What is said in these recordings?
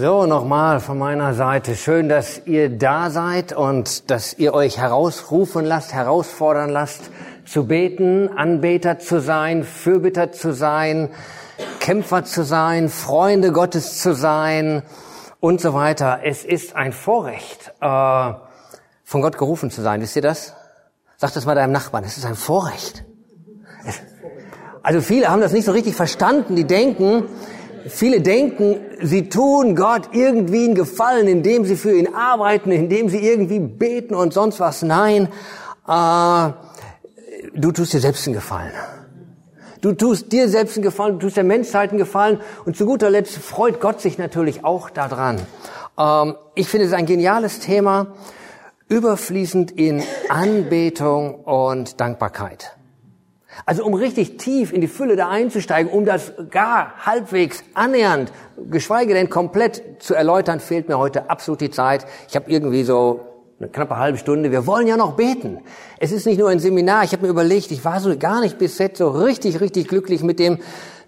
So, nochmal von meiner Seite. Schön, dass ihr da seid und dass ihr euch herausrufen lasst, herausfordern lasst, zu beten, Anbeter zu sein, Fürbitter zu sein, Kämpfer zu sein, Freunde Gottes zu sein und so weiter. Es ist ein Vorrecht, äh, von Gott gerufen zu sein. Wisst ihr das? Sag das mal deinem Nachbarn. Es ist ein Vorrecht. Also viele haben das nicht so richtig verstanden. Die denken, Viele denken, sie tun Gott irgendwie einen Gefallen, indem sie für ihn arbeiten, indem sie irgendwie beten und sonst was. Nein, äh, du tust dir selbst einen Gefallen. Du tust dir selbst einen Gefallen, du tust der Menschheit einen Gefallen und zu guter Letzt freut Gott sich natürlich auch daran. Ähm, ich finde es ein geniales Thema, überfließend in Anbetung und Dankbarkeit. Also um richtig tief in die Fülle da einzusteigen, um das gar halbwegs annähernd, geschweige denn komplett zu erläutern, fehlt mir heute absolut die Zeit. Ich habe irgendwie so eine knappe halbe Stunde. Wir wollen ja noch beten. Es ist nicht nur ein Seminar. Ich habe mir überlegt, ich war so gar nicht bis jetzt so richtig, richtig glücklich mit dem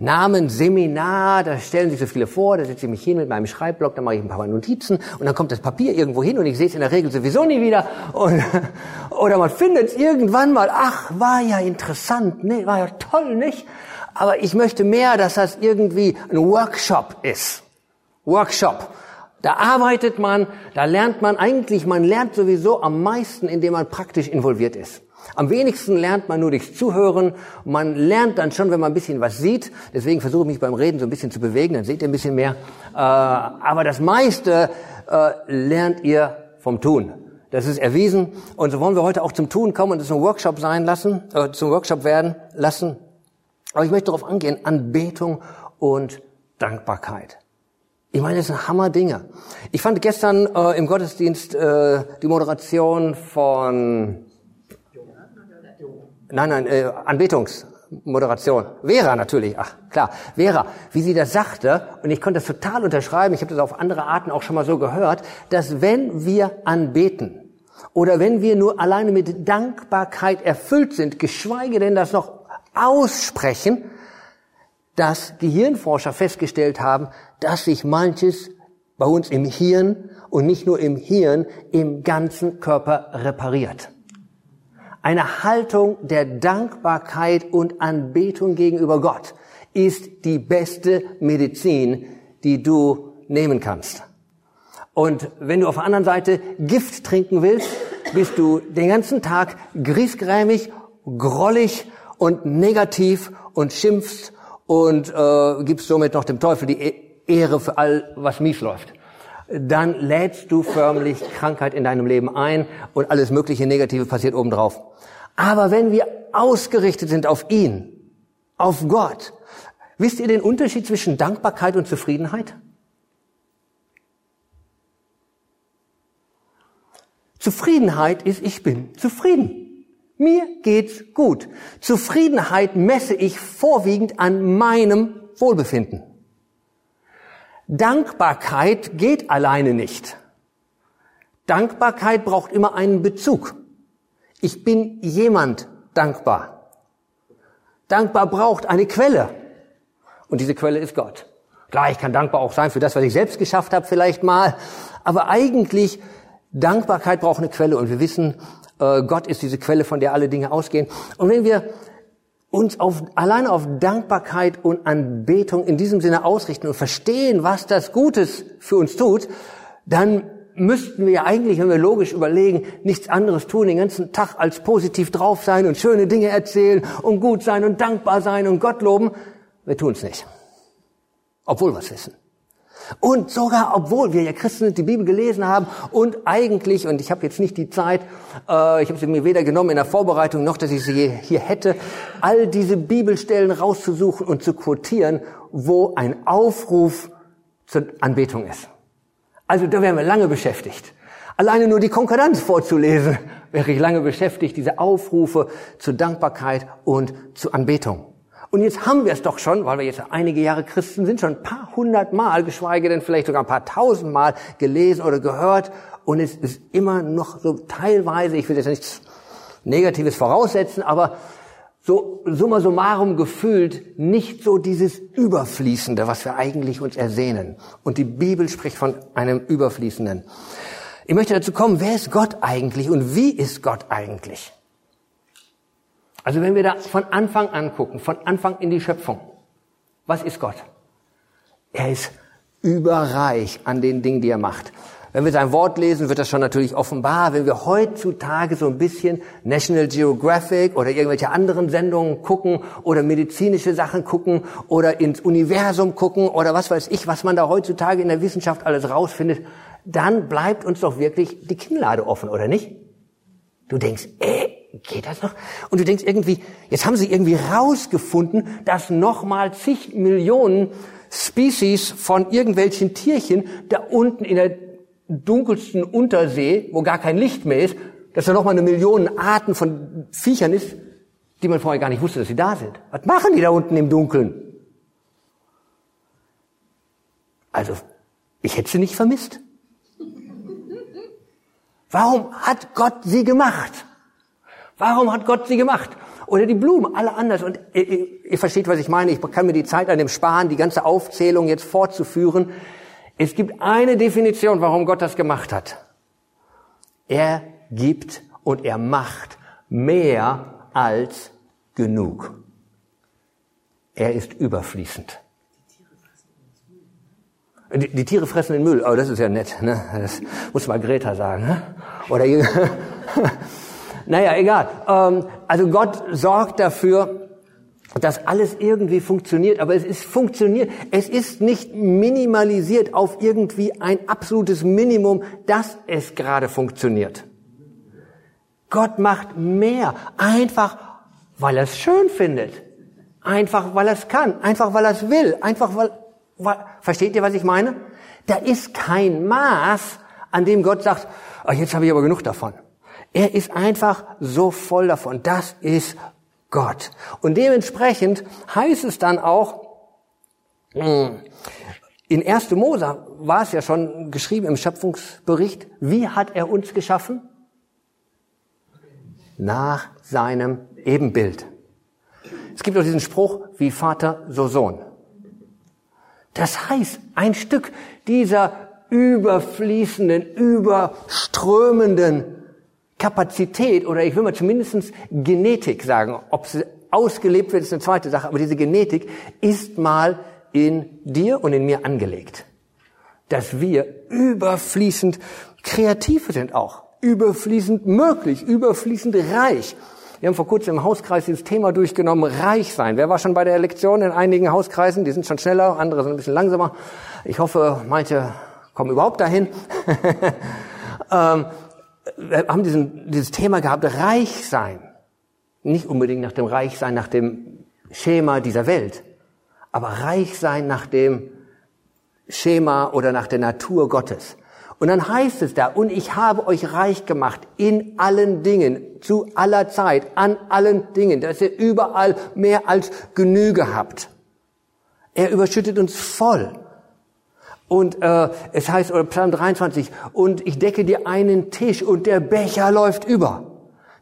Namen Seminar. Da stellen sich so viele vor. Da setze ich mich hin mit meinem Schreibblock, da mache ich ein paar Notizen und dann kommt das Papier irgendwo hin und ich sehe es in der Regel sowieso nie wieder. Und, oder man findet es irgendwann mal. Ach, war ja interessant. Nee, war ja toll, nicht? Aber ich möchte mehr, dass das irgendwie ein Workshop ist. Workshop. Da arbeitet man, da lernt man eigentlich, man lernt sowieso am meisten, indem man praktisch involviert ist. Am wenigsten lernt man nur durchs Zuhören. Man lernt dann schon, wenn man ein bisschen was sieht. Deswegen versuche ich mich beim Reden so ein bisschen zu bewegen, dann seht ihr ein bisschen mehr. Äh, aber das meiste äh, lernt ihr vom Tun. Das ist erwiesen. Und so wollen wir heute auch zum Tun kommen und es ein Workshop sein lassen, äh, zum Workshop werden lassen. Aber ich möchte darauf angehen, Anbetung und Dankbarkeit. Ich meine, das sind Hammer-Dinge. Ich fand gestern äh, im Gottesdienst äh, die Moderation von Nein, nein, äh, Anbetungsmoderation. Vera natürlich, ach klar, Vera, wie sie das sagte, und ich konnte das total unterschreiben, ich habe das auf andere Arten auch schon mal so gehört, dass wenn wir anbeten oder wenn wir nur alleine mit Dankbarkeit erfüllt sind, geschweige denn das noch aussprechen, dass Gehirnforscher festgestellt haben, dass sich manches bei uns im Hirn und nicht nur im Hirn, im ganzen Körper repariert. Eine Haltung der Dankbarkeit und Anbetung gegenüber Gott ist die beste Medizin, die du nehmen kannst. Und wenn du auf der anderen Seite Gift trinken willst, bist du den ganzen Tag griesgrämig, grollig und negativ und schimpfst und äh, gibst somit noch dem Teufel die e- Ehre für all, was mies läuft. Dann lädst du förmlich Krankheit in deinem Leben ein und alles mögliche Negative passiert obendrauf. Aber wenn wir ausgerichtet sind auf ihn, auf Gott, wisst ihr den Unterschied zwischen Dankbarkeit und Zufriedenheit? Zufriedenheit ist, ich bin zufrieden. Mir geht's gut. Zufriedenheit messe ich vorwiegend an meinem Wohlbefinden. Dankbarkeit geht alleine nicht. Dankbarkeit braucht immer einen Bezug. Ich bin jemand dankbar. Dankbar braucht eine Quelle. Und diese Quelle ist Gott. Klar, ich kann dankbar auch sein für das, was ich selbst geschafft habe, vielleicht mal. Aber eigentlich, Dankbarkeit braucht eine Quelle. Und wir wissen, Gott ist diese Quelle, von der alle Dinge ausgehen. Und wenn wir uns auf, alleine auf Dankbarkeit und Anbetung in diesem Sinne ausrichten und verstehen, was das Gutes für uns tut, dann müssten wir eigentlich, wenn wir logisch überlegen, nichts anderes tun, den ganzen Tag als positiv drauf sein und schöne Dinge erzählen und gut sein und dankbar sein und Gott loben. Wir tun es nicht. Obwohl wir es wissen. Und sogar, obwohl wir ja Christen die Bibel gelesen haben und eigentlich, und ich habe jetzt nicht die Zeit, äh, ich habe sie mir weder genommen in der Vorbereitung noch, dass ich sie hier hätte, all diese Bibelstellen rauszusuchen und zu quotieren, wo ein Aufruf zur Anbetung ist. Also da wären wir lange beschäftigt. Alleine nur die Konkordanz vorzulesen, wäre ich lange beschäftigt, diese Aufrufe zur Dankbarkeit und zur Anbetung. Und jetzt haben wir es doch schon, weil wir jetzt einige Jahre Christen sind, schon ein paar hundert Mal, geschweige denn vielleicht sogar ein paar tausend Mal gelesen oder gehört. Und es ist immer noch so teilweise, ich will jetzt nichts Negatives voraussetzen, aber so summa summarum gefühlt nicht so dieses Überfließende, was wir eigentlich uns ersehnen. Und die Bibel spricht von einem Überfließenden. Ich möchte dazu kommen, wer ist Gott eigentlich und wie ist Gott eigentlich? Also wenn wir da von Anfang an gucken, von Anfang in die Schöpfung, was ist Gott? Er ist überreich an den Dingen, die er macht. Wenn wir sein Wort lesen, wird das schon natürlich offenbar. Wenn wir heutzutage so ein bisschen National Geographic oder irgendwelche anderen Sendungen gucken oder medizinische Sachen gucken oder ins Universum gucken oder was weiß ich, was man da heutzutage in der Wissenschaft alles rausfindet, dann bleibt uns doch wirklich die Kinnlade offen, oder nicht? Du denkst, äh, geht das noch? Und du denkst irgendwie, jetzt haben sie irgendwie rausgefunden, dass nochmal zig Millionen Species von irgendwelchen Tierchen da unten in der dunkelsten Untersee, wo gar kein Licht mehr ist, dass da nochmal eine Million Arten von Viechern ist, die man vorher gar nicht wusste, dass sie da sind. Was machen die da unten im Dunkeln? Also, ich hätte sie nicht vermisst. Warum hat Gott sie gemacht? Warum hat Gott sie gemacht? Oder die Blumen, alle anders. Und ihr, ihr, ihr versteht, was ich meine. Ich kann mir die Zeit an dem sparen, die ganze Aufzählung jetzt fortzuführen. Es gibt eine Definition, warum Gott das gemacht hat. Er gibt und er macht mehr als genug. Er ist überfließend. Die, die Tiere fressen den Müll. Oh, das ist ja nett. Ne? Das muss mal Greta sagen. Ne? Oder naja, egal. Ähm, also Gott sorgt dafür, dass alles irgendwie funktioniert, aber es ist funktioniert. Es ist nicht minimalisiert auf irgendwie ein absolutes Minimum, dass es gerade funktioniert. Gott macht mehr, einfach weil er es schön findet, einfach weil er es kann, einfach weil er es will, einfach weil, weil, versteht ihr, was ich meine? Da ist kein Maß, an dem Gott sagt, oh, jetzt habe ich aber genug davon. Er ist einfach so voll davon. Das ist Gott. Und dementsprechend heißt es dann auch, hm, in 1. Mose war es ja schon geschrieben im Schöpfungsbericht, wie hat er uns geschaffen? Nach seinem Ebenbild. Es gibt auch diesen Spruch, wie Vater, so Sohn. Das heißt, ein Stück dieser überfließenden, überströmenden Kapazität oder ich will mal zumindest Genetik sagen. Ob sie ausgelebt wird, ist eine zweite Sache, aber diese Genetik ist mal in dir und in mir angelegt. Dass wir überfließend kreativ sind auch, überfließend möglich, überfließend reich. Wir haben vor kurzem im Hauskreis dieses Thema durchgenommen, reich sein. Wer war schon bei der Lektion in einigen Hauskreisen? Die sind schon schneller, andere sind ein bisschen langsamer. Ich hoffe, manche kommen überhaupt dahin. ähm, haben diesen, dieses Thema gehabt, reich sein. Nicht unbedingt nach dem Reichsein, nach dem Schema dieser Welt, aber reich sein nach dem Schema oder nach der Natur Gottes. Und dann heißt es da, und ich habe euch reich gemacht in allen Dingen, zu aller Zeit, an allen Dingen, dass ihr überall mehr als Genüge habt. Er überschüttet uns voll. Und äh, es heißt, oder Psalm 23, und ich decke dir einen Tisch und der Becher läuft über.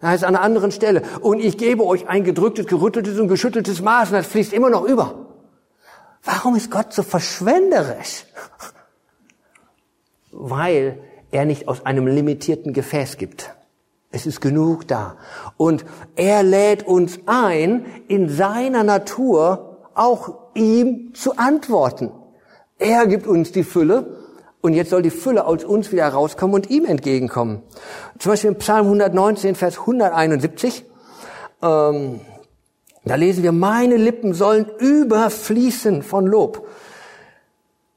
Da heißt an einer anderen Stelle, und ich gebe euch ein gedrücktes, gerütteltes und geschütteltes Maß und das fließt immer noch über. Warum ist Gott so verschwenderisch? Weil er nicht aus einem limitierten Gefäß gibt. Es ist genug da. Und er lädt uns ein, in seiner Natur auch ihm zu antworten. Er gibt uns die Fülle und jetzt soll die Fülle aus uns wieder rauskommen und ihm entgegenkommen. Zum Beispiel im Psalm 119, Vers 171, ähm, da lesen wir, meine Lippen sollen überfließen von Lob,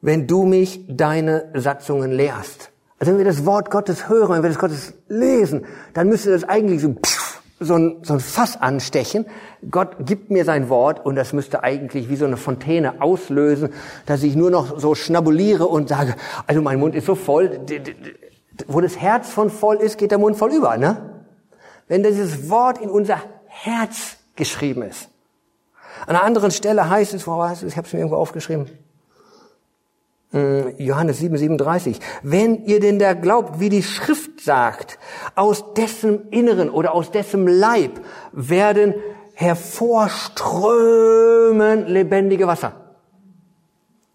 wenn du mich deine Satzungen lehrst. Also wenn wir das Wort Gottes hören, wenn wir das Gottes lesen, dann müsste das eigentlich so so ein, so ein Fass anstechen. Gott gibt mir sein Wort und das müsste eigentlich wie so eine Fontäne auslösen, dass ich nur noch so schnabuliere und sage, also mein Mund ist so voll. Wo das Herz von voll ist, geht der Mund voll über, ne? Wenn dieses Wort in unser Herz geschrieben ist. An einer anderen Stelle heißt es, wo heißt es? Ich habe es mir irgendwo aufgeschrieben. Hm, Johannes 7, 37. Wenn ihr denn da glaubt, wie die Schrift sagt, aus dessen Inneren oder aus dessen Leib werden hervorströmen lebendige Wasser.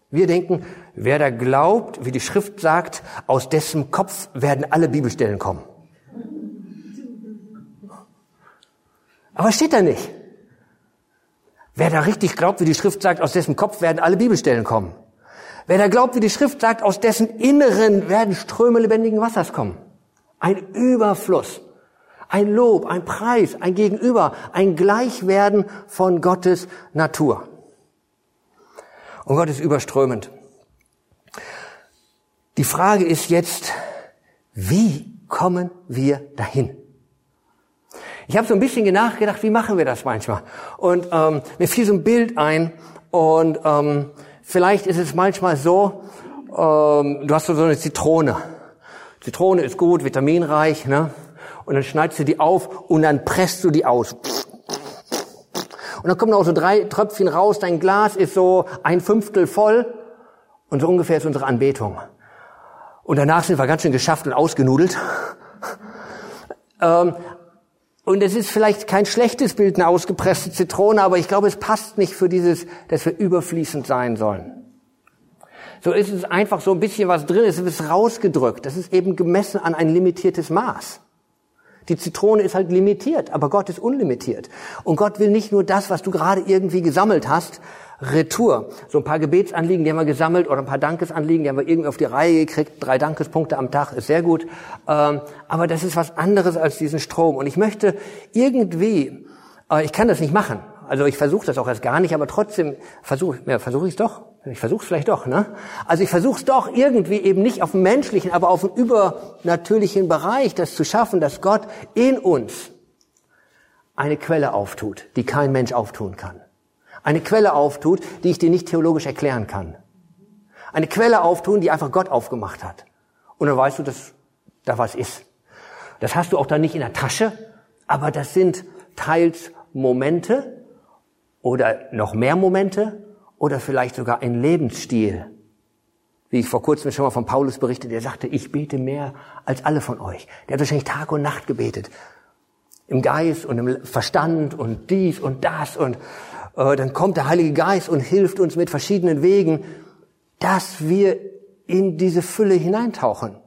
Wir denken, wer da glaubt, wie die Schrift sagt, aus dessen Kopf werden alle Bibelstellen kommen. Aber steht da nicht. Wer da richtig glaubt, wie die Schrift sagt, aus dessen Kopf werden alle Bibelstellen kommen. Wer da glaubt, wie die Schrift sagt, aus dessen Inneren werden Ströme lebendigen Wassers kommen. Ein Überfluss, ein Lob, ein Preis, ein Gegenüber, ein Gleichwerden von Gottes Natur. Und Gott ist überströmend. Die Frage ist jetzt, wie kommen wir dahin? Ich habe so ein bisschen nachgedacht, wie machen wir das manchmal? Und ähm, mir fiel so ein Bild ein und ähm, vielleicht ist es manchmal so, ähm, du hast so eine Zitrone. Zitrone ist gut, vitaminreich, ne? Und dann schneidest du die auf und dann presst du die aus. Und dann kommen auch so drei Tröpfchen raus, dein Glas ist so ein Fünftel voll und so ungefähr ist unsere Anbetung. Und danach sind wir ganz schön geschafft und ausgenudelt. Ähm, und es ist vielleicht kein schlechtes Bild, eine ausgepresste Zitrone, aber ich glaube, es passt nicht für dieses, dass wir überfließend sein sollen. So ist es einfach so ein bisschen was drin, es ist rausgedrückt. Das ist eben gemessen an ein limitiertes Maß. Die Zitrone ist halt limitiert, aber Gott ist unlimitiert. Und Gott will nicht nur das, was du gerade irgendwie gesammelt hast, Retour. So ein paar Gebetsanliegen, die haben wir gesammelt oder ein paar Dankesanliegen, die haben wir irgendwie auf die Reihe gekriegt. Drei Dankespunkte am Tag ist sehr gut. Ähm, aber das ist was anderes als diesen Strom. Und ich möchte irgendwie, äh, ich kann das nicht machen. Also ich versuche das auch erst gar nicht, aber trotzdem versuche ja, versuche ich es doch. Ich versuche es vielleicht doch, ne? Also ich versuche es doch irgendwie eben nicht auf dem menschlichen, aber auf dem übernatürlichen Bereich, das zu schaffen, dass Gott in uns eine Quelle auftut, die kein Mensch auftun kann eine Quelle auftut, die ich dir nicht theologisch erklären kann. Eine Quelle auftun, die einfach Gott aufgemacht hat. Und dann weißt du, dass da was ist. Das hast du auch dann nicht in der Tasche, aber das sind teils Momente oder noch mehr Momente oder vielleicht sogar ein Lebensstil. Wie ich vor kurzem schon mal von Paulus berichtet, der sagte, ich bete mehr als alle von euch. Der hat wahrscheinlich Tag und Nacht gebetet. Im Geist und im Verstand und dies und das und äh, dann kommt der Heilige Geist und hilft uns mit verschiedenen Wegen, dass wir in diese Fülle hineintauchen.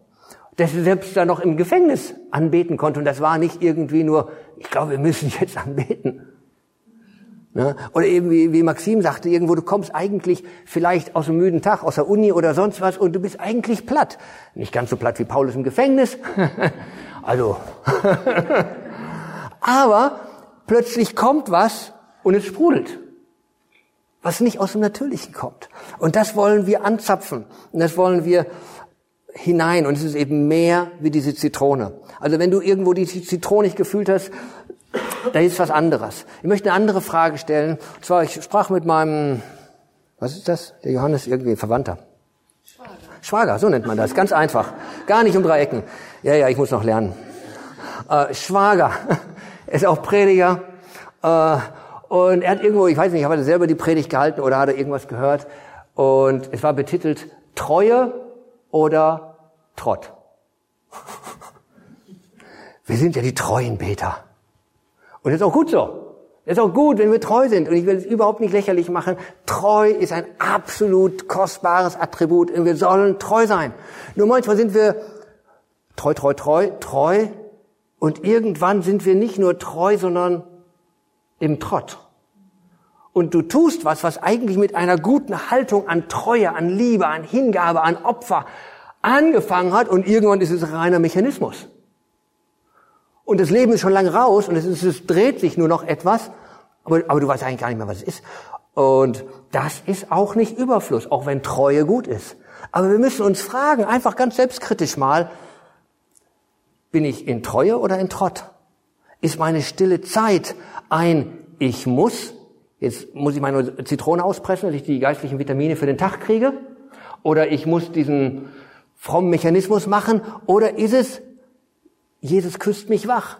Dass wir selbst da noch im Gefängnis anbeten konnten. Und das war nicht irgendwie nur, ich glaube, wir müssen jetzt anbeten. Ne? Oder eben wie, wie Maxim sagte, irgendwo, du kommst eigentlich vielleicht aus einem müden Tag, aus der Uni oder sonst was und du bist eigentlich platt. Nicht ganz so platt wie Paulus im Gefängnis. also. Aber plötzlich kommt was und es sprudelt. Was nicht aus dem Natürlichen kommt. Und das wollen wir anzapfen. Und das wollen wir hinein. Und es ist eben mehr wie diese Zitrone. Also wenn du irgendwo die Zitrone nicht gefühlt hast, da ist was anderes. Ich möchte eine andere Frage stellen. Und zwar, ich sprach mit meinem, was ist das? Der Johannes, irgendwie Verwandter. Schwager. Schwager, so nennt man das. Ganz einfach. Gar nicht um drei Ecken. Ja, ja, ich muss noch lernen. Äh, Schwager. Er ist auch Prediger. Äh, und er hat irgendwo, ich weiß nicht, hat er selber die Predigt gehalten oder hat er irgendwas gehört? Und es war betitelt Treue oder Trott. Wir sind ja die treuen Beter. Und das ist auch gut so. Das ist auch gut, wenn wir treu sind. Und ich will es überhaupt nicht lächerlich machen. Treu ist ein absolut kostbares Attribut. Und wir sollen treu sein. Nur manchmal sind wir treu, treu, treu, treu. Und irgendwann sind wir nicht nur treu, sondern im Trott. Und du tust was, was eigentlich mit einer guten Haltung an Treue, an Liebe, an Hingabe, an Opfer angefangen hat und irgendwann ist es reiner Mechanismus. Und das Leben ist schon lange raus und es, ist, es dreht sich nur noch etwas, aber, aber du weißt eigentlich gar nicht mehr, was es ist. Und das ist auch nicht Überfluss, auch wenn Treue gut ist. Aber wir müssen uns fragen, einfach ganz selbstkritisch mal, bin ich in Treue oder in Trott? Ist meine stille Zeit ein Ich muss, jetzt muss ich meine Zitrone auspressen, dass ich die geistlichen Vitamine für den Tag kriege, oder ich muss diesen frommen Mechanismus machen, oder ist es, Jesus küsst mich wach?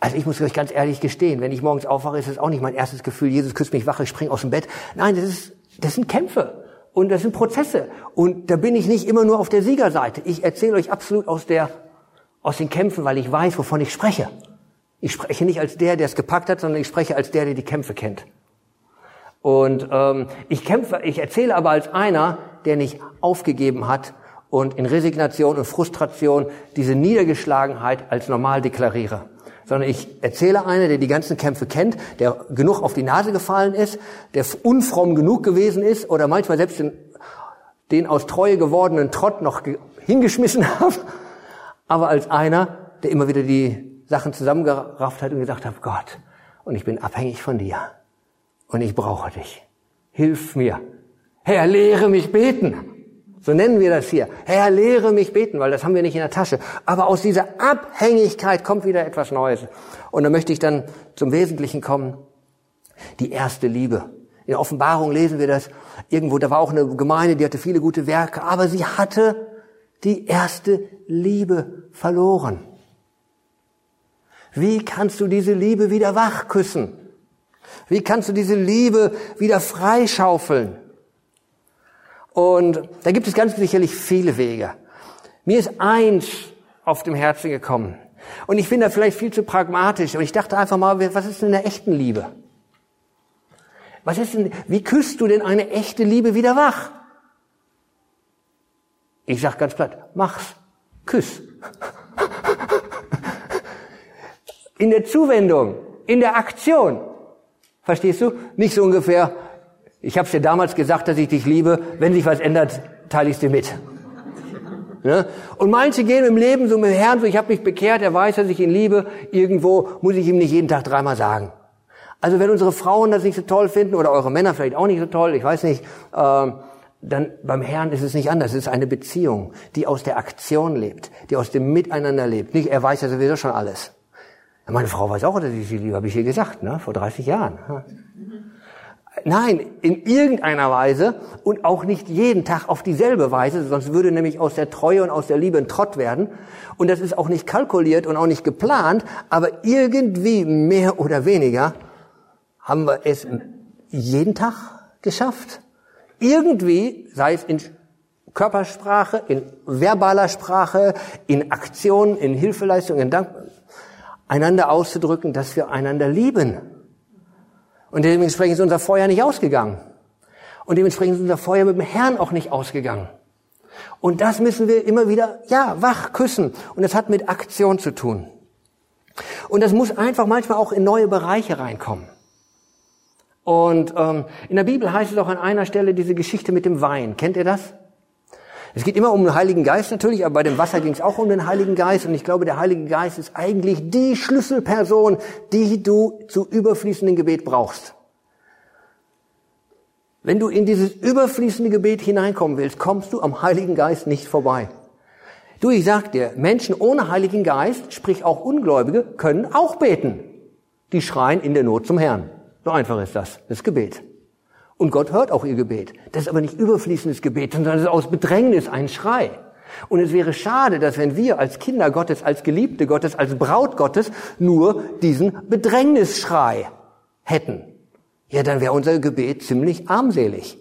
Also ich muss euch ganz ehrlich gestehen, wenn ich morgens aufwache, ist es auch nicht mein erstes Gefühl, Jesus küsst mich wach, ich springe aus dem Bett. Nein, das, ist, das sind Kämpfe und das sind Prozesse. Und da bin ich nicht immer nur auf der Siegerseite. Ich erzähle euch absolut aus, der, aus den Kämpfen, weil ich weiß, wovon ich spreche. Ich spreche nicht als der, der es gepackt hat, sondern ich spreche als der, der die Kämpfe kennt. Und ähm, ich kämpfe, ich erzähle aber als einer, der nicht aufgegeben hat und in Resignation und Frustration diese Niedergeschlagenheit als normal deklariere. Sondern ich erzähle einer, der die ganzen Kämpfe kennt, der genug auf die Nase gefallen ist, der unfromm genug gewesen ist oder manchmal selbst den, den aus Treue gewordenen Trott noch hingeschmissen hat, aber als einer, der immer wieder die Sachen zusammengerafft hat und gesagt hat, Gott, und ich bin abhängig von dir und ich brauche dich. Hilf mir. Herr, lehre mich beten. So nennen wir das hier. Herr, lehre mich beten, weil das haben wir nicht in der Tasche. Aber aus dieser Abhängigkeit kommt wieder etwas Neues. Und da möchte ich dann zum Wesentlichen kommen. Die erste Liebe. In der Offenbarung lesen wir das irgendwo. Da war auch eine Gemeinde, die hatte viele gute Werke, aber sie hatte die erste Liebe verloren. Wie kannst du diese Liebe wieder wachküssen? Wie kannst du diese Liebe wieder freischaufeln? Und da gibt es ganz sicherlich viele Wege. Mir ist eins auf dem Herzen gekommen. Und ich bin da vielleicht viel zu pragmatisch. Und ich dachte einfach mal, was ist denn eine echten Liebe? Was ist denn, wie küsst du denn eine echte Liebe wieder wach? Ich sag ganz platt, mach's. Küss. In der Zuwendung, in der Aktion. Verstehst du? Nicht so ungefähr, ich habe dir damals gesagt, dass ich dich liebe, wenn sich was ändert, teile ich dir mit. Ne? Und manche gehen im Leben so mit dem Herrn, so ich habe mich bekehrt, er weiß, dass ich ihn liebe, irgendwo muss ich ihm nicht jeden Tag dreimal sagen. Also wenn unsere Frauen das nicht so toll finden oder eure Männer vielleicht auch nicht so toll, ich weiß nicht, äh, dann beim Herrn ist es nicht anders. Es ist eine Beziehung, die aus der Aktion lebt, die aus dem Miteinander lebt. Nicht, er weiß ja sowieso schon alles. Meine Frau weiß auch, dass ich sie liebe, habe ich ihr gesagt, ne? vor 30 Jahren. Nein, in irgendeiner Weise und auch nicht jeden Tag auf dieselbe Weise, sonst würde nämlich aus der Treue und aus der Liebe ein Trott werden. Und das ist auch nicht kalkuliert und auch nicht geplant, aber irgendwie mehr oder weniger haben wir es jeden Tag geschafft. Irgendwie, sei es in Körpersprache, in verbaler Sprache, in Aktionen, in Hilfeleistung, in Dank, einander auszudrücken, dass wir einander lieben. Und dementsprechend ist unser Feuer nicht ausgegangen. Und dementsprechend ist unser Feuer mit dem Herrn auch nicht ausgegangen. Und das müssen wir immer wieder, ja, wach küssen. Und das hat mit Aktion zu tun. Und das muss einfach manchmal auch in neue Bereiche reinkommen. Und ähm, in der Bibel heißt es auch an einer Stelle diese Geschichte mit dem Wein. Kennt ihr das? Es geht immer um den Heiligen Geist natürlich, aber bei dem Wasser ging es auch um den Heiligen Geist. Und ich glaube, der Heilige Geist ist eigentlich die Schlüsselperson, die du zu überfließendem Gebet brauchst. Wenn du in dieses überfließende Gebet hineinkommen willst, kommst du am Heiligen Geist nicht vorbei. Du, ich sag dir, Menschen ohne Heiligen Geist, sprich auch Ungläubige, können auch beten. Die schreien in der Not zum Herrn. So einfach ist das, das Gebet. Und Gott hört auch ihr Gebet. Das ist aber nicht überfließendes Gebet, sondern das ist aus Bedrängnis ein Schrei. Und es wäre schade, dass wenn wir als Kinder Gottes, als Geliebte Gottes, als Braut Gottes nur diesen Bedrängnisschrei hätten. Ja, dann wäre unser Gebet ziemlich armselig.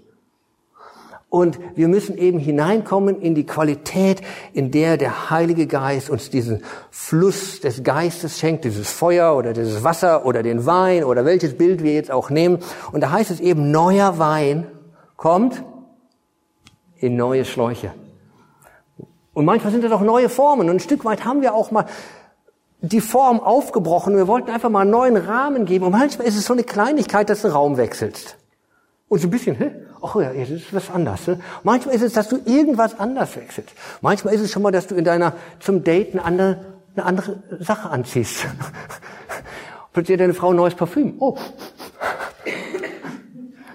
Und wir müssen eben hineinkommen in die Qualität, in der der Heilige Geist uns diesen Fluss des Geistes schenkt, dieses Feuer oder dieses Wasser oder den Wein oder welches Bild wir jetzt auch nehmen. Und da heißt es eben, neuer Wein kommt in neue Schläuche. Und manchmal sind das auch neue Formen. Und ein Stück weit haben wir auch mal die Form aufgebrochen. Wir wollten einfach mal einen neuen Rahmen geben. Und manchmal ist es so eine Kleinigkeit, dass du Raum wechselst. Und so ein bisschen, hä? Ach ja, jetzt ist was anders. Ne? Manchmal ist es, dass du irgendwas anders wechselst. Manchmal ist es schon mal, dass du in deiner, zum Date eine andere, eine andere Sache anziehst. Plötzlich hat deine Frau ein neues Parfüm. Oh.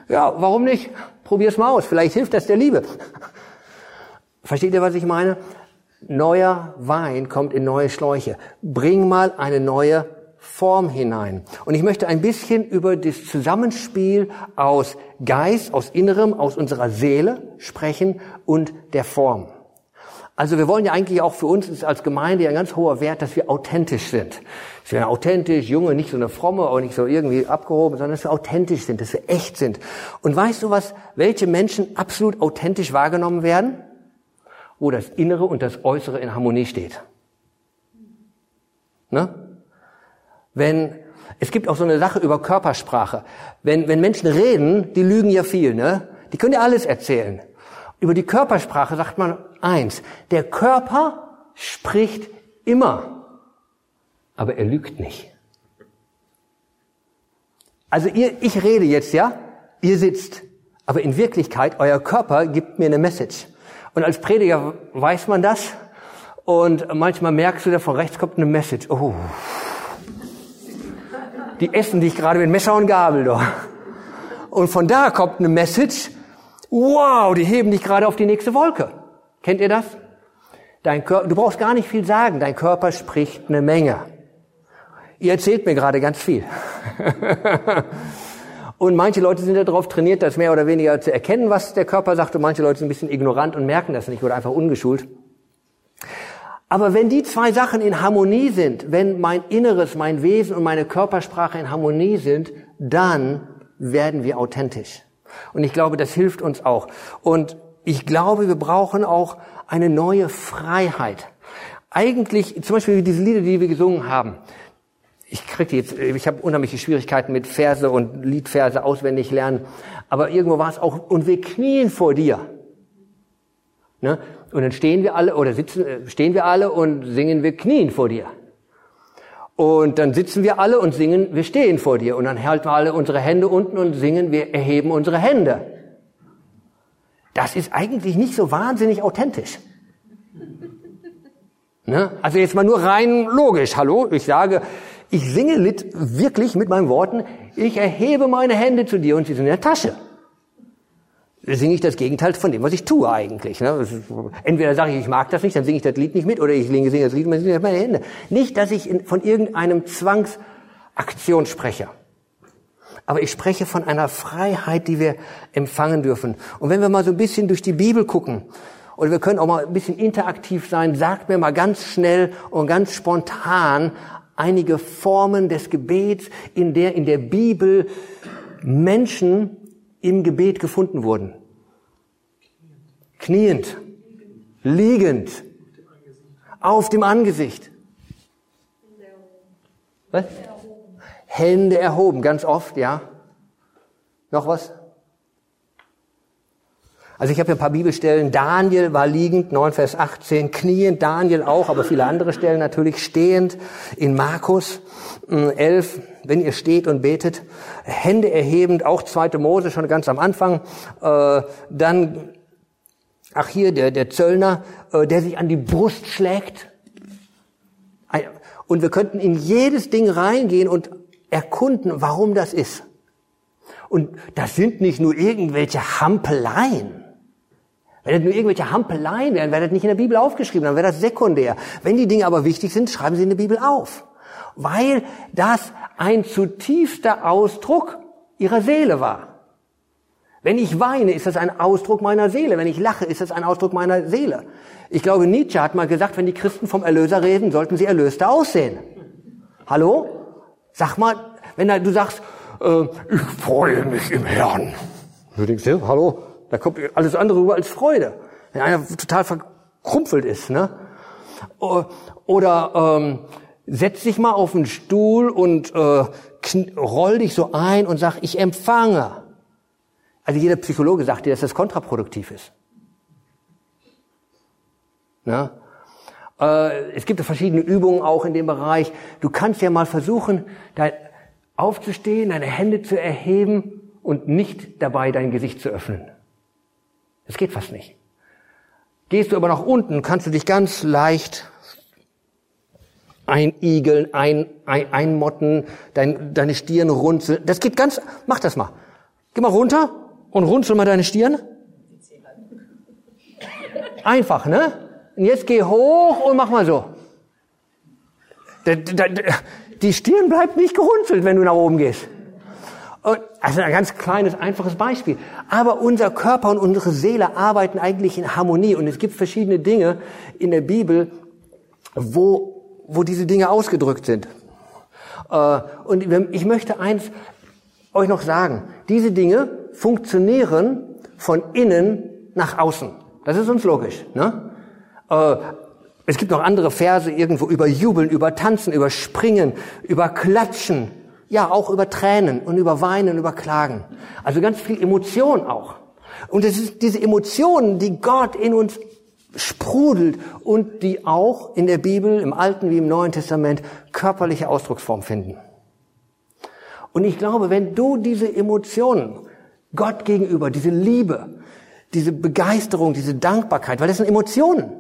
Ja, warum nicht? Probier's mal aus. Vielleicht hilft das der Liebe. Versteht ihr, was ich meine? Neuer Wein kommt in neue Schläuche. Bring mal eine neue Form hinein. Und ich möchte ein bisschen über das Zusammenspiel aus Geist, aus Innerem, aus unserer Seele sprechen und der Form. Also wir wollen ja eigentlich auch für uns ist als Gemeinde ein ganz hoher Wert, dass wir authentisch sind. Dass wir authentisch, junge, nicht so eine fromme, auch nicht so irgendwie abgehoben, sondern dass wir authentisch sind, dass wir echt sind. Und weißt du was, welche Menschen absolut authentisch wahrgenommen werden? Wo das Innere und das Äußere in Harmonie steht. Ne? Wenn, es gibt auch so eine Sache über Körpersprache. Wenn, wenn Menschen reden, die lügen ja viel, ne? Die können ja alles erzählen. Über die Körpersprache sagt man eins. Der Körper spricht immer, aber er lügt nicht. Also ihr, ich rede jetzt, ja? Ihr sitzt. Aber in Wirklichkeit, euer Körper gibt mir eine Message. Und als Prediger weiß man das. Und manchmal merkst du, da von rechts kommt eine Message. Oh. Die essen dich gerade mit Messer und Gabel doch. Und von da kommt eine Message. Wow, die heben dich gerade auf die nächste Wolke. Kennt ihr das? Dein Körper, du brauchst gar nicht viel sagen. Dein Körper spricht eine Menge. Ihr erzählt mir gerade ganz viel. und manche Leute sind darauf trainiert, das mehr oder weniger zu erkennen, was der Körper sagt. Und manche Leute sind ein bisschen ignorant und merken das nicht oder einfach ungeschult. Aber wenn die zwei Sachen in Harmonie sind, wenn mein Inneres, mein Wesen und meine Körpersprache in Harmonie sind, dann werden wir authentisch. Und ich glaube, das hilft uns auch. Und ich glaube, wir brauchen auch eine neue Freiheit. Eigentlich, zum Beispiel diese Lieder, die wir gesungen haben, ich krieg die jetzt, ich habe unheimliche Schwierigkeiten mit Verse und Liedverse auswendig lernen, aber irgendwo war es auch, und wir knien vor dir. Ne? Und dann stehen wir alle, oder sitzen, äh, stehen wir alle und singen, wir knien vor dir. Und dann sitzen wir alle und singen, wir stehen vor dir. Und dann halten wir alle unsere Hände unten und singen, wir erheben unsere Hände. Das ist eigentlich nicht so wahnsinnig authentisch. Ne? Also jetzt mal nur rein logisch. Hallo, ich sage, ich singe Lied wirklich mit meinen Worten, ich erhebe meine Hände zu dir und sie sind in der Tasche. Singe ich das Gegenteil von dem, was ich tue eigentlich. Ne? Entweder sage ich, ich mag das nicht, dann singe ich das Lied nicht mit, oder ich singe, das Lied, und singe meine Hände. Nicht, dass ich von irgendeinem Zwangsaktion spreche. Aber ich spreche von einer Freiheit, die wir empfangen dürfen. Und wenn wir mal so ein bisschen durch die Bibel gucken, oder wir können auch mal ein bisschen interaktiv sein, sagt mir mal ganz schnell und ganz spontan einige Formen des Gebets, in der in der Bibel Menschen im Gebet gefunden wurden. Kniend, liegend, auf dem Angesicht. Was? Hände erhoben, ganz oft, ja. Noch was? Also ich habe hier ein paar Bibelstellen. Daniel war liegend, 9 Vers 18, kniend, Daniel auch, aber viele andere Stellen natürlich stehend. In Markus 11, hm, wenn ihr steht und betet, Hände erhebend, auch zweite Mose schon ganz am Anfang. Äh, dann, ach hier, der, der Zöllner, äh, der sich an die Brust schlägt. Und wir könnten in jedes Ding reingehen und erkunden, warum das ist. Und das sind nicht nur irgendwelche Hampeleien. Wenn das nur irgendwelche Hampeleien wären, wäre das nicht in der Bibel aufgeschrieben, dann wäre das sekundär. Wenn die Dinge aber wichtig sind, schreiben sie in der Bibel auf. Weil das ein zutiefster Ausdruck ihrer Seele war. Wenn ich weine, ist das ein Ausdruck meiner Seele. Wenn ich lache, ist das ein Ausdruck meiner Seele. Ich glaube, Nietzsche hat mal gesagt, wenn die Christen vom Erlöser reden, sollten sie erlöster aussehen. Hallo? Sag mal, wenn du sagst, äh, ich freue mich im Herrn. Du denkst, ja, hallo? Da kommt alles andere rüber als Freude. Wenn einer total verkrumpelt ist, ne? Oder ähm, setz dich mal auf den Stuhl und äh, roll dich so ein und sag, ich empfange. Also jeder Psychologe sagt dir, dass das kontraproduktiv ist. Ne? Äh, es gibt verschiedene Übungen auch in dem Bereich. Du kannst ja mal versuchen, da aufzustehen, deine Hände zu erheben und nicht dabei dein Gesicht zu öffnen. Das geht fast nicht. Gehst du aber nach unten, kannst du dich ganz leicht einigeln, ein, ein, einmotten, dein, deine Stirn runzeln. Das geht ganz, mach das mal. Geh mal runter und runzel mal deine Stirn. Einfach, ne? Und jetzt geh hoch und mach mal so. Die Stirn bleibt nicht gerunzelt, wenn du nach oben gehst. Also ein ganz kleines, einfaches Beispiel. Aber unser Körper und unsere Seele arbeiten eigentlich in Harmonie. Und es gibt verschiedene Dinge in der Bibel, wo, wo diese Dinge ausgedrückt sind. Äh, und ich möchte eins euch noch sagen. Diese Dinge funktionieren von innen nach außen. Das ist uns logisch. Ne? Äh, Es gibt noch andere Verse irgendwo über Jubeln, über Tanzen, über Springen, über Klatschen, ja auch über Tränen und über Weinen, über Klagen. Also ganz viel Emotion auch. Und es ist diese Emotionen, die Gott in uns sprudelt und die auch in der Bibel, im Alten wie im Neuen Testament, körperliche Ausdrucksform finden. Und ich glaube, wenn du diese Emotionen Gott gegenüber, diese Liebe, diese Begeisterung, diese Dankbarkeit, weil das sind Emotionen.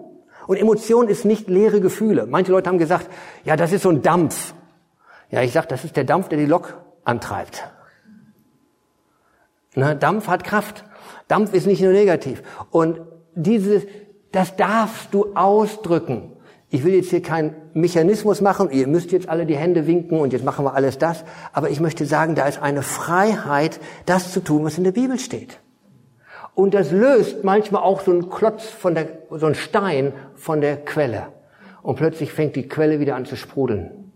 Und Emotion ist nicht leere Gefühle. Manche Leute haben gesagt, ja, das ist so ein Dampf. Ja, ich sag, das ist der Dampf, der die Lok antreibt. Na, Dampf hat Kraft. Dampf ist nicht nur negativ. Und dieses, das darfst du ausdrücken. Ich will jetzt hier keinen Mechanismus machen, ihr müsst jetzt alle die Hände winken und jetzt machen wir alles das, aber ich möchte sagen, da ist eine Freiheit, das zu tun, was in der Bibel steht. Und das löst manchmal auch so einen Klotz von der, so einen Stein von der Quelle. Und plötzlich fängt die Quelle wieder an zu sprudeln.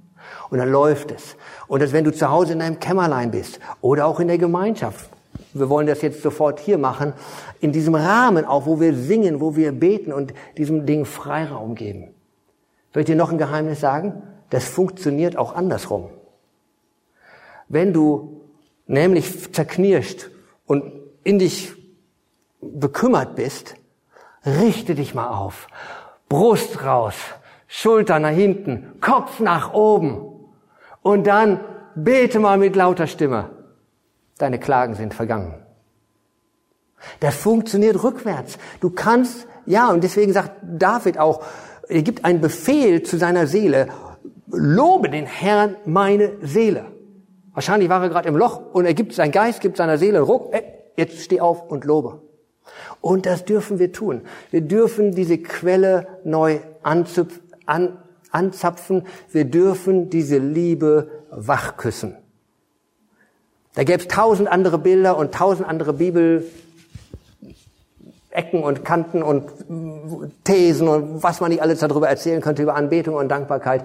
Und dann läuft es. Und das, wenn du zu Hause in deinem Kämmerlein bist oder auch in der Gemeinschaft, wir wollen das jetzt sofort hier machen, in diesem Rahmen auch, wo wir singen, wo wir beten und diesem Ding Freiraum geben. Soll ich dir noch ein Geheimnis sagen? Das funktioniert auch andersrum. Wenn du nämlich zerknirscht und in dich bekümmert bist, richte dich mal auf. Brust raus, Schulter nach hinten, Kopf nach oben. Und dann bete mal mit lauter Stimme. Deine Klagen sind vergangen. Das funktioniert rückwärts. Du kannst, ja, und deswegen sagt David auch, er gibt einen Befehl zu seiner Seele, lobe den Herrn meine Seele. Wahrscheinlich war er gerade im Loch und er gibt, sein Geist gibt seiner Seele einen Ruck, ey, jetzt steh auf und lobe. Und das dürfen wir tun. Wir dürfen diese Quelle neu anzupf, an, anzapfen. Wir dürfen diese Liebe wachküssen. Da gäbe es tausend andere Bilder und tausend andere Bibel, Ecken und Kanten und Thesen und was man nicht alles darüber erzählen könnte über Anbetung und Dankbarkeit.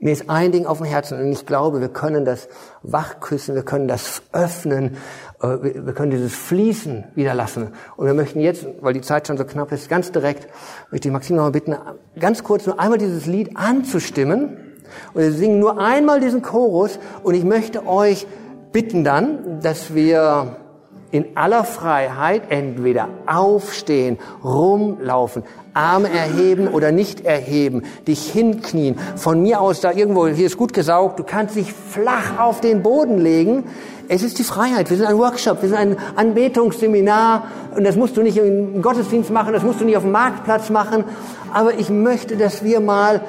Mir ist ein Ding auf dem Herzen und ich glaube, wir können das wachküssen, wir können das öffnen, äh, wir können dieses Fließen wieder lassen. Und wir möchten jetzt, weil die Zeit schon so knapp ist, ganz direkt, möchte ich Maxim noch mal bitten, ganz kurz nur einmal dieses Lied anzustimmen. Und wir singen nur einmal diesen Chorus und ich möchte euch bitten dann, dass wir in aller Freiheit entweder aufstehen, rumlaufen, Arme erheben oder nicht erheben, dich hinknien, von mir aus da irgendwo, hier ist gut gesaugt, du kannst dich flach auf den Boden legen. Es ist die Freiheit. Wir sind ein Workshop, wir sind ein Anbetungsseminar und das musst du nicht im Gottesdienst machen, das musst du nicht auf dem Marktplatz machen. Aber ich möchte, dass wir mal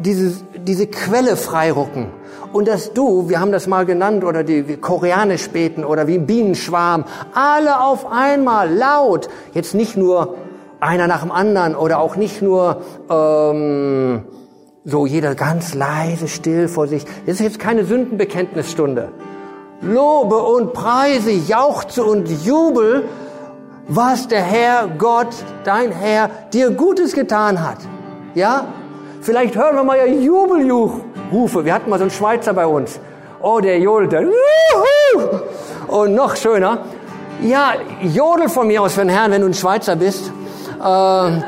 diese, diese Quelle freirucken und dass du, wir haben das mal genannt, oder die koreanisch beten oder wie ein Bienenschwarm, alle auf einmal laut, jetzt nicht nur einer nach dem anderen oder auch nicht nur ähm, so jeder ganz leise, still vor sich. Das ist jetzt keine Sündenbekenntnisstunde. Lobe und preise, jauchze und jubel, was der Herr Gott, dein Herr, dir Gutes getan hat. Ja? Vielleicht hören wir mal ja Jubeljuch. Rufe. Wir hatten mal so einen Schweizer bei uns. Oh, der jodelte. Und noch schöner. Ja, jodel von mir aus für den Herrn, wenn du ein Schweizer bist. Ähm,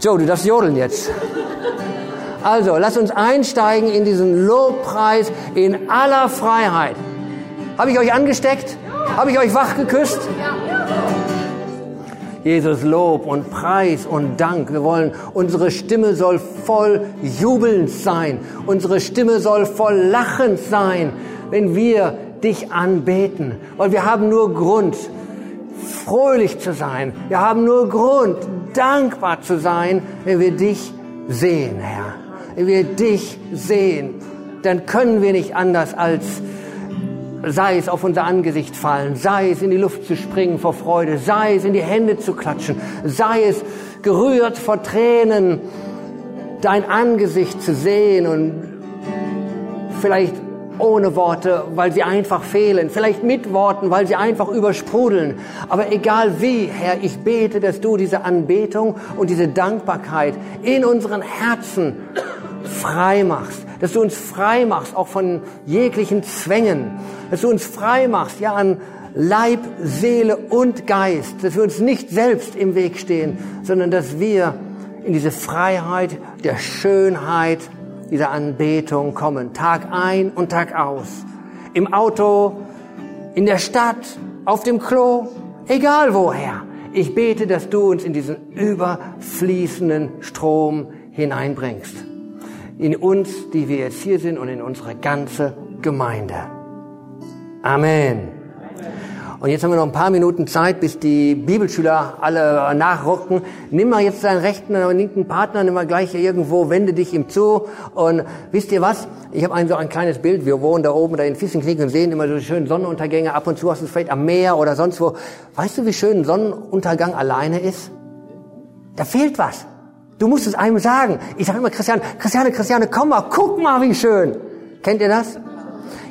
Joe, du darfst jodeln jetzt. Also, lass uns einsteigen in diesen Lobpreis in aller Freiheit. Habe ich euch angesteckt? Habe ich euch wach geküsst? Jesus Lob und Preis und Dank. Wir wollen, unsere Stimme soll voll jubelnd sein. Unsere Stimme soll voll lachend sein, wenn wir dich anbeten. Weil wir haben nur Grund, fröhlich zu sein. Wir haben nur Grund, dankbar zu sein, wenn wir dich sehen, Herr. Wenn wir dich sehen, dann können wir nicht anders als sei es auf unser Angesicht fallen, sei es in die Luft zu springen vor Freude, sei es in die Hände zu klatschen, sei es gerührt vor Tränen, dein Angesicht zu sehen und vielleicht ohne Worte, weil sie einfach fehlen, vielleicht mit Worten, weil sie einfach übersprudeln. Aber egal wie, Herr, ich bete, dass du diese Anbetung und diese Dankbarkeit in unseren Herzen frei machst, dass du uns frei machst, auch von jeglichen Zwängen, dass du uns frei machst, ja, an Leib, Seele und Geist, dass wir uns nicht selbst im Weg stehen, sondern dass wir in diese Freiheit der Schönheit dieser Anbetung kommen, Tag ein und Tag aus. Im Auto, in der Stadt, auf dem Klo, egal woher. Ich bete, dass du uns in diesen überfließenden Strom hineinbringst. In uns, die wir jetzt hier sind und in unsere ganze Gemeinde. Amen. Und jetzt haben wir noch ein paar Minuten Zeit, bis die Bibelschüler alle nachrücken. Nimm mal jetzt deinen rechten oder linken Partner, nimm mal gleich irgendwo, wende dich ihm zu. Und wisst ihr was? Ich habe ein so ein kleines Bild. Wir wohnen da oben, da in Fissenknick und sehen immer so schöne Sonnenuntergänge. Ab und zu hast du es vielleicht am Meer oder sonst wo. Weißt du, wie schön ein Sonnenuntergang alleine ist? Da fehlt was. Du musst es einem sagen. Ich sage immer, Christiane, Christiane, Christiane, komm mal, guck mal, wie schön. Kennt ihr das?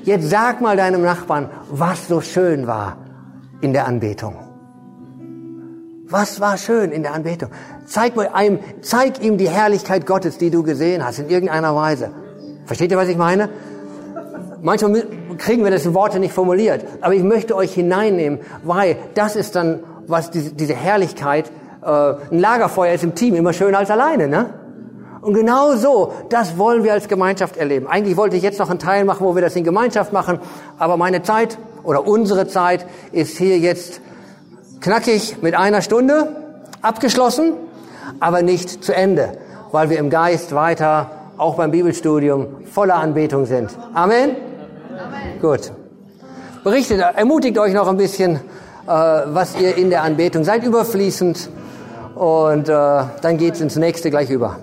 Jetzt sag mal deinem Nachbarn, was so schön war in der Anbetung. Was war schön in der Anbetung? Zeig, mal einem, zeig ihm die Herrlichkeit Gottes, die du gesehen hast, in irgendeiner Weise. Versteht ihr, was ich meine? Manchmal kriegen wir das in Worte nicht formuliert, aber ich möchte euch hineinnehmen, weil das ist dann, was diese, diese Herrlichkeit, ein Lagerfeuer ist im Team immer schöner als alleine, ne? Und genau so, das wollen wir als Gemeinschaft erleben. Eigentlich wollte ich jetzt noch einen Teil machen, wo wir das in Gemeinschaft machen, aber meine Zeit oder unsere Zeit ist hier jetzt knackig mit einer Stunde abgeschlossen, aber nicht zu Ende, weil wir im Geist weiter, auch beim Bibelstudium, voller Anbetung sind. Amen? Amen. Gut. Berichtet, ermutigt euch noch ein bisschen, äh, was ihr in der Anbetung seid, überfließend. Und äh, dann geht's ins nächste gleich über.